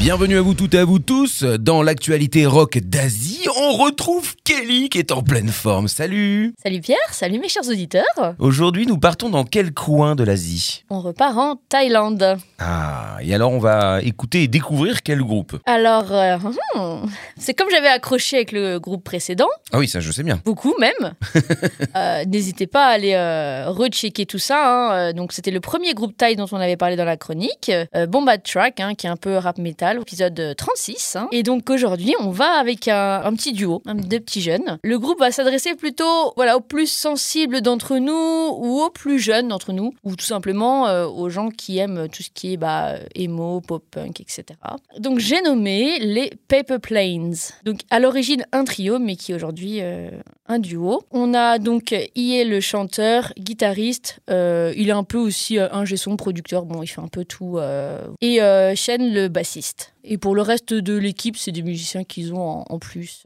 Bienvenue à vous toutes et à vous tous. Dans l'actualité rock d'Asie, on retrouve Kelly qui est en pleine forme. Salut Salut Pierre, salut mes chers auditeurs. Aujourd'hui, nous partons dans quel coin de l'Asie? On repart en Thaïlande. Ah, et alors on va écouter et découvrir quel groupe? Alors, euh, hmm, c'est comme j'avais accroché avec le groupe précédent, Ah oui, ça je sais bien. beaucoup même. Euh, N'hésitez pas à aller euh, rechecker tout ça. hein. Donc, c'était le premier groupe thaï dont on avait parlé dans la chronique, Bomba Track, hein, qui est un peu rap metal, épisode euh, 36. hein. Et donc aujourd'hui, on va avec un, un petit duo, un, deux petits jeunes. Le groupe va s'adresser plutôt, voilà, aux plus sensibles d'entre nous ou aux plus jeunes d'entre nous, ou tout simplement euh, aux gens qui aiment tout ce qui est bah, emo, pop punk, etc. Donc j'ai nommé les Paper Planes. Donc à l'origine un trio, mais qui aujourd'hui euh, un duo. On a donc Ie le chanteur, guitariste. euh, il est un peu aussi euh, un son producteur. Bon, il fait un peu tout. euh, et euh, Shen le bassiste. Et pour le reste de l'équipe, c'est des musiciens qu'ils ont en, plus.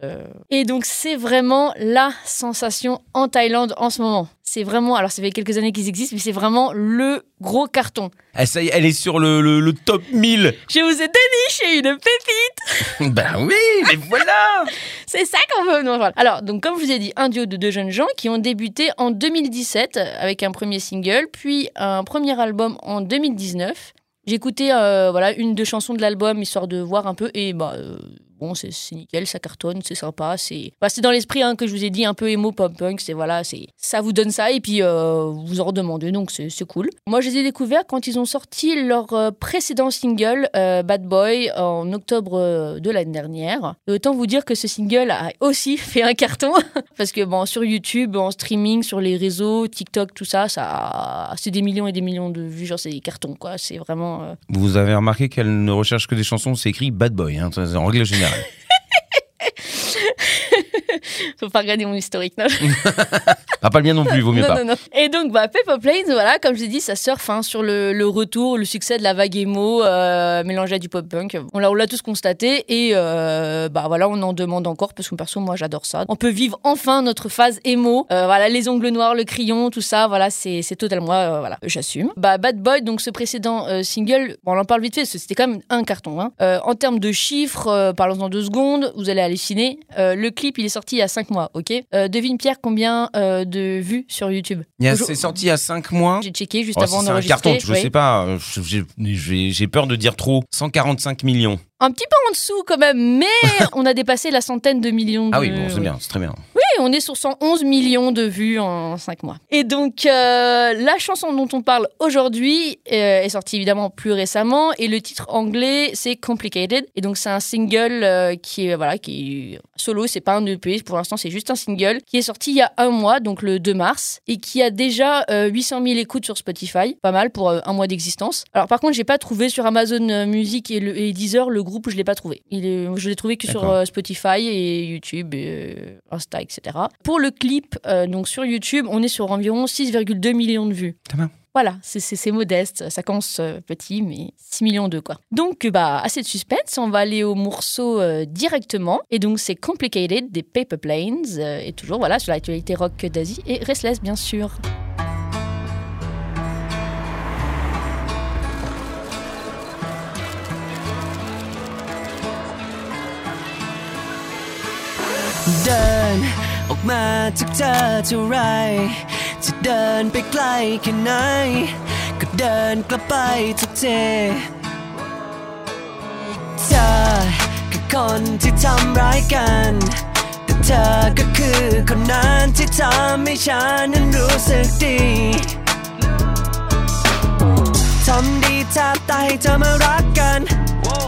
Et donc c'est vraiment la sensation en Thaïlande en ce moment. C'est vraiment, alors ça fait quelques années qu'ils existent, mais c'est vraiment le gros carton. Ah, ça y est, elle est sur le, le- le top 1000 Je vous ai déniché une pépite Ben oui, mais voilà C'est ça qu'on veut. Non, voilà. Alors, donc, comme je vous ai dit, un duo de deux jeunes gens qui ont débuté en 2017 avec un premier single, puis un premier album en 2019. J'ai écouté euh, voilà, une, deux chansons de l'album histoire de voir un peu et bah. euh, C'est nickel, ça cartonne, c'est sympa. C'est c'est dans l'esprit hein, que je vous ai dit, un peu emo pop punk. C'est voilà, ça vous donne ça et puis euh, vous en redemandez, donc c'est cool. Moi, je les ai découverts quand ils ont sorti leur euh, précédent single, euh, Bad Boy, en octobre de l'année dernière. Et autant vous dire que ce single a aussi fait un carton parce que bon, sur YouTube, en streaming, sur les réseaux, TikTok, tout ça, ça, c'est des millions et des millions de vues. Genre, c'est des cartons, quoi. C'est vraiment. Vous avez remarqué qu'elle ne recherche que des chansons, c'est écrit Bad Boy, hein, en règle générale. God Faut pas regarder mon historique, non ah, pas le mien non plus, vaut mieux non, pas. non, non. Et donc, bah, Pepper Planes, voilà, comme je l'ai dit, ça surfe hein, sur le, le retour, le succès de la vague emo euh, mélangée à du pop punk. On l'a, on l'a tous constaté et euh, bah voilà, on en demande encore parce que perso, moi, j'adore ça. On peut vivre enfin notre phase emo. Euh, voilà, les ongles noirs, le crayon, tout ça, voilà, c'est, c'est totalement moi, euh, voilà, j'assume. Bah, Bad Boy, donc ce précédent single, bon, on en parle vite fait parce que c'était quand même un carton. Hein. En termes de chiffres, euh, parlons en deux secondes, vous allez halluciner. Le clip, il est sorti il y a cinq mois, ok? Euh, Devine Pierre combien euh, de vues sur YouTube? C'est sorti il y a 5 mois. J'ai checké juste Oh, avant si c'est un d'enregistrer. carton, je oui. sais pas, euh, j'ai- j'ai j'ai peur de dire trop. 145 millions. Un petit peu en dessous quand même, mais on a dépassé la centaine de millions de Ah oui, bon, c'est bien, c'est très bien. On est sur 111 millions de vues en 5 mois. Et donc, euh, la chanson dont on parle aujourd'hui euh, est sortie évidemment plus récemment et le titre anglais c'est Complicated. Et donc, c'est un single euh, qui est voilà, qui est solo, c'est pas un EP pour l'instant, c'est juste un single qui est sorti il y a un mois, donc le 2 mars, et qui a déjà euh, 800 000 écoutes sur Spotify, pas mal pour un mois d'existence. Alors, par contre, j'ai pas trouvé sur Amazon Music et, le, et Deezer le groupe, je l'ai pas trouvé. Il est, je l'ai trouvé que sur Spotify et YouTube, et, Insta, etc. Pour le clip, euh, donc sur YouTube, on est sur environ 6,2 millions de vues. Voilà, c'est modeste, ça commence euh, petit, mais 6 millions de quoi. Donc, euh, bah, assez de suspense, on va aller au morceau directement. Et donc, c'est Complicated des Paper Planes, et toujours voilà, sur l'actualité rock d'Asie, et Restless, bien sûr. Duh. มาจากเธอเท่าไร จะเดินไปไกลแค่ไหน ก็เดินกลับไปทุกเทเธอคือคนที่ทำร้ายกัน แต่เธอก็คือคนนั้นที่ทำให้ฉันนั้นรู้สึกดีทำดีแทบตายให้เธอมารักกัน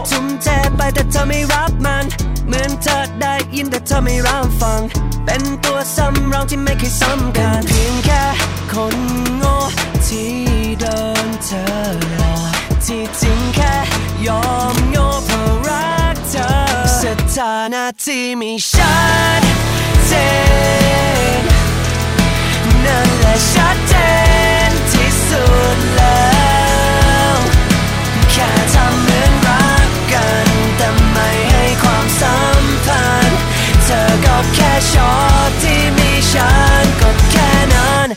ทุ่มเทไปแต่เธอไม่รับมัน เหมือนเธอได้ยินแต่เธอไม่รับฟัง เป็นตัวสำรองที่ไม่เคยสำคัญเพียงแค่คนโง่ที่โดนเธอหลอกที่จริงแค่ยอมโง่เพราะรักเธอสถานะที่ม่ชัดเจนนั่นแหละชัดเจน แค่ชอบที่มีฉันก็แค่นั้น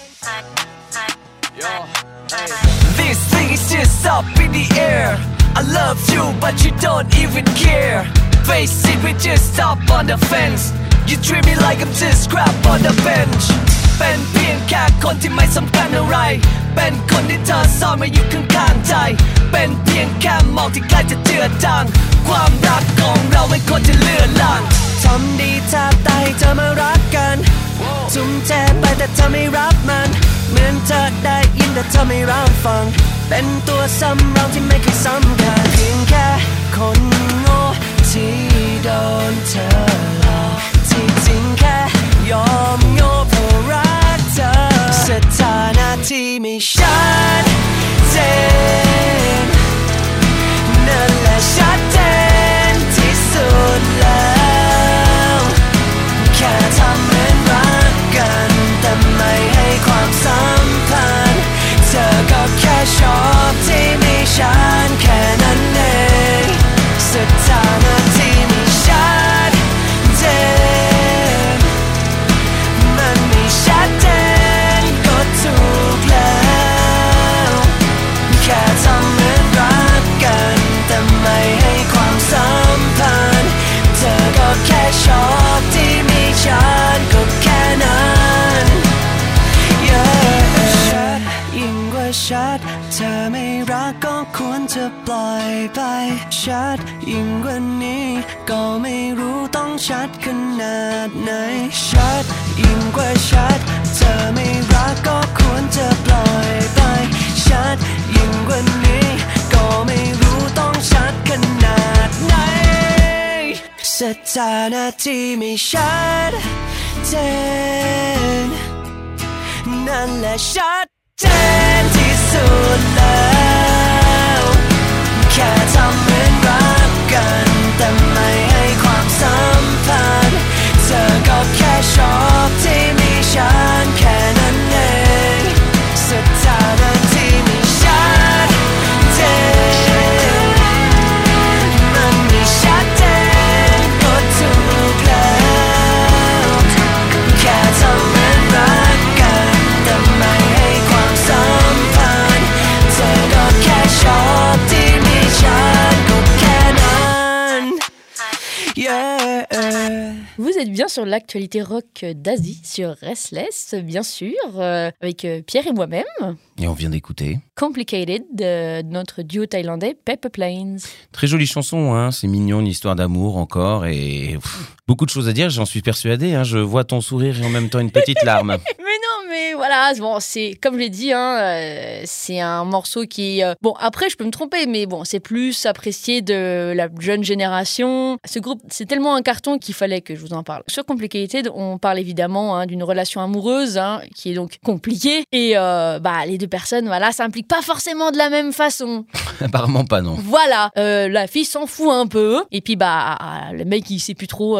เ This thing is just up in the air. I love you, but you don't even care. Face it, we just stop on the fence. You treat me like I'm just crap on the bench. เป็นเพียงแค่คนที่ไม่สำคัญอะไร เป็นคนที่เธอซ่อนไว้อยู่ข้างๆใจ เป็นเพียงแค่หมอกที่ใกล้จะเจือจาง ความรักของเราไม่ควรจะเลื่อนลางทำดีแทบตาย ทุ่มเทไปแต่เธอไม่รับมัน เหมือนเธอได้ยินแต่เธอไม่รับฟัง เป็นตัวซ้ำรองที่ไม่เคยซ้ำกันเพียงแค่คนโง่ที่โดนเธอ จะปล่อยไปชัดยิ่งกว่านี้ ก็ไม่รู้ต้องชัดขนาดไหน ชัดยิ่งกว่าชัด เธอไม่รักก็ควรจะปล่อยไป ชัดยิ่งกว่านี้ ก็ไม่รู้ต้องชัดขนาดไหนสถานะที่ไม่ชัดเจนนั่นแหละชัดเจนที่สุดแล้ว Yeah. Bien sur l'actualité rock d'Asie, sur Restless, bien sûr, euh, avec euh, Pierre et moi-même. Et on vient d'écouter. Complicated de notre duo thaïlandais Pepper Plains. Très jolie chanson, hein, c'est mignon, une histoire d'amour encore, et pff, beaucoup de choses à dire, j'en suis persuadé. Hein, je vois ton sourire et en même temps une petite larme. Mais voilà, bon, c'est comme je l'ai dit, hein, euh, c'est un morceau qui, euh, bon, après je peux me tromper, mais bon, c'est plus apprécié de la jeune génération. Ce groupe, c'est tellement un carton qu'il fallait que je vous en parle. Sur Complicated, on parle évidemment hein, d'une relation amoureuse hein, qui est donc compliquée, et euh, bah les deux personnes, voilà, ça implique pas forcément de la même façon. Apparemment pas, non. Voilà, la fille s'en fout un peu, et puis bah le mec il sait plus trop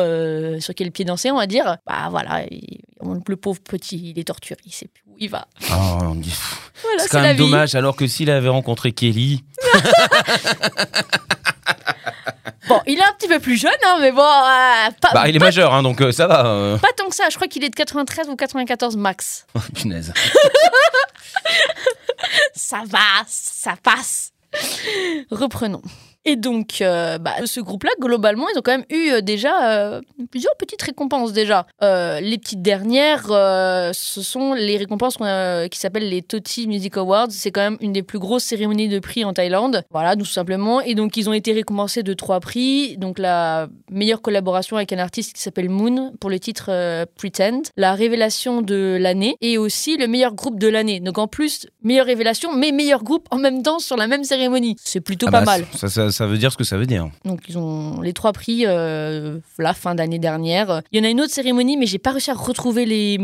sur quel pied danser, on va dire. Bah voilà, il- le pauvre petit, il est torturé, il sait plus où il va. Oh, on dit- Voilà, c'est quand même vie. dommage, alors que s'il avait rencontré Kelly, Bon, il est un petit peu plus jeune, hein, mais bon, euh, pas, bah il est pas, majeur, hein, donc euh, ça va. euh. pas tant que ça. Je crois qu'il est de 93 ou 94 max. Oh, punaise. Ça va, ça passe. Reprenons. Et donc, euh, bah, ce groupe-là, globalement, ils ont quand même eu euh, déjà euh, plusieurs petites récompenses déjà. Les petites dernières, ce sont les récompenses a- qui s'appellent les Toti Music Awards. C'est quand même une des plus grosses cérémonies de prix en Thaïlande. Voilà, tout simplement. Et donc, ils ont été récompensés de trois prix. Donc, la meilleure collaboration avec un artiste qui s'appelle Moon pour le titre Pretend, la révélation de l'année et aussi le meilleur groupe de l'année. Donc, en plus, meilleure révélation, mais meilleur groupe en même temps sur la même cérémonie. C'est plutôt Ah pas bah, mal. Ça, ça, ça veut dire ce que ça veut dire. Donc ils ont les trois prix euh, la fin d'année dernière. Il y en a une autre cérémonie, mais j'ai pas réussi à retrouver les,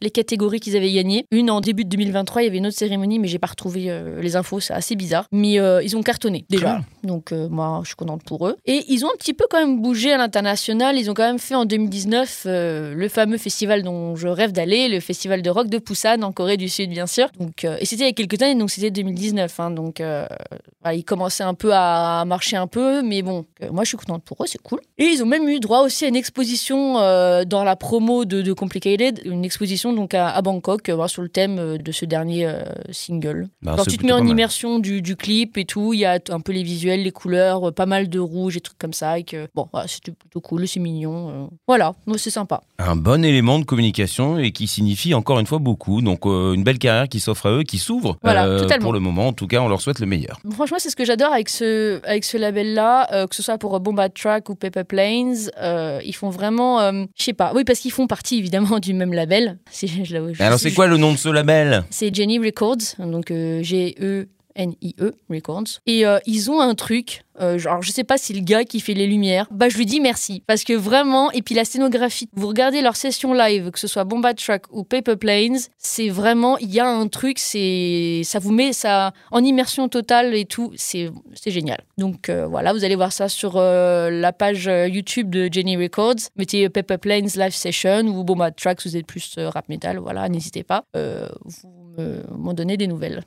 les catégories qu'ils avaient gagnées. Une en début de 2023, il y avait une autre cérémonie, mais j'ai pas retrouvé euh, les infos. C'est assez bizarre. Mais euh, ils ont cartonné déjà. Donc euh, moi, je suis contente pour eux. Et ils ont un petit peu quand même bougé à l'international. Ils ont quand même fait en 2019 euh, le fameux festival dont je rêve d'aller, le festival de rock de Busan en Corée du Sud, bien sûr. Donc et c'était il y a quelques années, donc c'était 2019. hein. donc voilà, ils commençaient un peu à marché un peu, mais bon, euh, moi je suis contente pour eux, c'est cool. Et ils ont même eu droit aussi à une exposition euh, dans la promo de, de Complicated, une exposition donc à, à Bangkok euh, sur le thème de ce dernier euh, single. Bah, Alors tu te mets en immersion du, du clip et tout, il y a un peu les visuels, les couleurs, pas mal de rouge et trucs comme ça. Et que, bon, voilà, c'était plutôt cool, c'est mignon. Voilà, c'est sympa. Un bon élément de communication et qui signifie encore une fois beaucoup. Donc une belle carrière qui s'offre à eux, qui s'ouvre. Voilà, totalement. Pour le moment, en tout cas, on leur souhaite le meilleur. Franchement, c'est ce que j'adore avec ce, avec ce label-là, euh, que ce soit pour Bomba Track ou Paper Planes. euh, ils font vraiment, euh, je sais pas, oui, parce qu'ils font partie évidemment du même label. Si je je- Alors c'est quoi le nom de ce label? C'est Jenny Records, donc euh, G-E-N-I-E Records. Et euh, ils ont un truc, euh, genre, je sais pas si le gars qui fait les lumières, bah je lui dis merci. Parce que vraiment, et puis la scénographie, vous regardez leur session live, que ce soit Bomba Track ou Paper Planes, c'est vraiment, il y a un truc, c'est, ça vous met ça en immersion totale et tout, c'est, génial. Donc euh, voilà, vous allez voir ça sur euh, la page YouTube de Jenny Records. Mettez Paper Planes Live Session ou Bomba Track si vous êtes plus rap metal, voilà, n'hésitez pas. M'en donnez des nouvelles.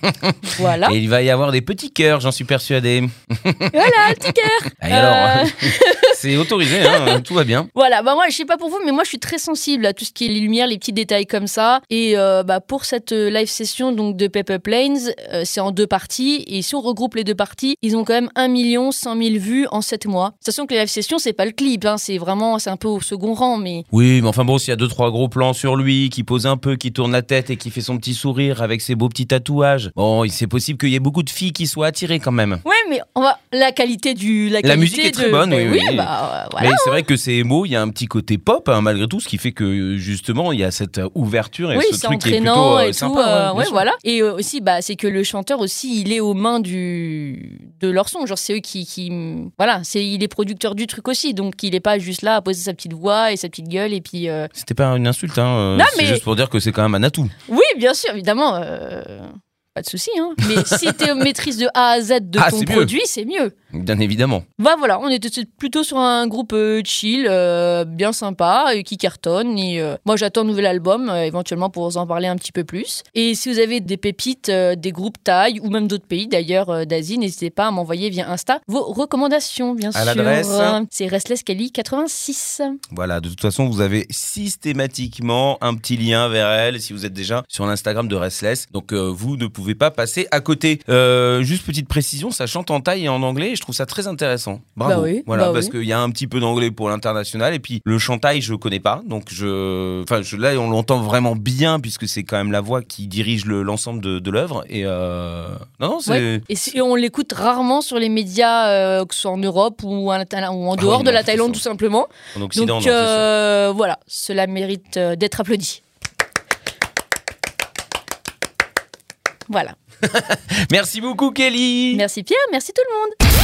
voilà. Et il va y avoir des petits cœurs, j'en suis persuadé. Voilà, petit cœur. Alors, Euh. c'est autorisé, hein, tout va bien. Voilà, bah moi je sais pas pour vous, mais moi je suis très sensible à tout ce qui est les lumières, les petits détails comme ça. Et euh, bah pour cette euh, live session donc de Paper Planes, euh, c'est en deux parties. Et si on regroupe les deux parties, ils ont quand même 1 million 100 000 vues en 7 mois. Sachant que les live sessions c'est pas le clip, hein, c'est vraiment c'est un peu au second rang, mais Oui, mais enfin bon, s'il y a deux trois gros plans sur lui, qui pose un peu, qui tourne la tête et qui fait son petit sourire avec ses beaux petits tatouages, bon, c'est possible qu'il y ait beaucoup de filles qui soient attirées quand même. ouais, mais on va la qualité du la, qualité musique est très bonne, Ben oui, oui. bah voilà. Mais c'est vrai que ces mots, il y a un petit côté pop hein, malgré tout, ce qui fait que justement il y a cette euh, ouverture et oui, ce truc qui est plutôt euh, et tout. sympa. euh, bien ouais, voilà. Et euh, aussi, bah, c'est que le chanteur aussi, il est aux mains du de leur son. Genre, c'est eux qui, qui, voilà, c'est il est producteur du truc aussi, donc il est pas juste là à poser sa petite voix et sa petite gueule et puis. euh, C'était pas une insulte, hein, euh, Non, c'est mais- juste pour dire que c'est quand même un atout. Oui, bien sûr, évidemment. euh, Pas de souci, hein. Mais si tu maîtrise de A à Z de Ah, ton produit, c'est mieux. Bien évidemment. Bah voilà, on était plutôt sur un groupe euh, chill, euh, bien sympa, euh, qui cartonne. Et euh, moi, j'attends un nouvel album, éventuellement pour vous en parler un petit peu plus. Et si vous avez des pépites, des groupes taille ou même d'autres pays d'ailleurs d'Asie, n'hésitez pas à m'envoyer via Insta vos recommandations, bien À sûr. l'adresse C'est Restless Kelly 86. Voilà, de toute façon, vous avez systématiquement un petit lien vers elle si vous êtes déjà sur l'Instagram de Restless. Donc, vous ne pouvez pas passer à côté. Juste petite précision, ça chante en taille et en anglais je trouve ça très intéressant. Bravo. Bah oui, voilà, bah parce oui. qu'il y a un petit peu d'anglais pour l'international et puis le chantail, je connais pas. Donc, je, enfin, je, là, on l'entend vraiment bien puisque c'est quand même la voix qui dirige le- l'ensemble de, de l'œuvre. Et euh, non, non, c'est. Ouais. Et si on l'écoute rarement sur les médias, euh, que ce soit en Europe ou, en, ou en Ah dehors de la Thaïlande, tout simplement. En Occident, Donc non, euh, voilà, cela mérite euh, d'être applaudi. Voilà. Merci beaucoup, Kelly. Merci Pierre, merci tout le monde.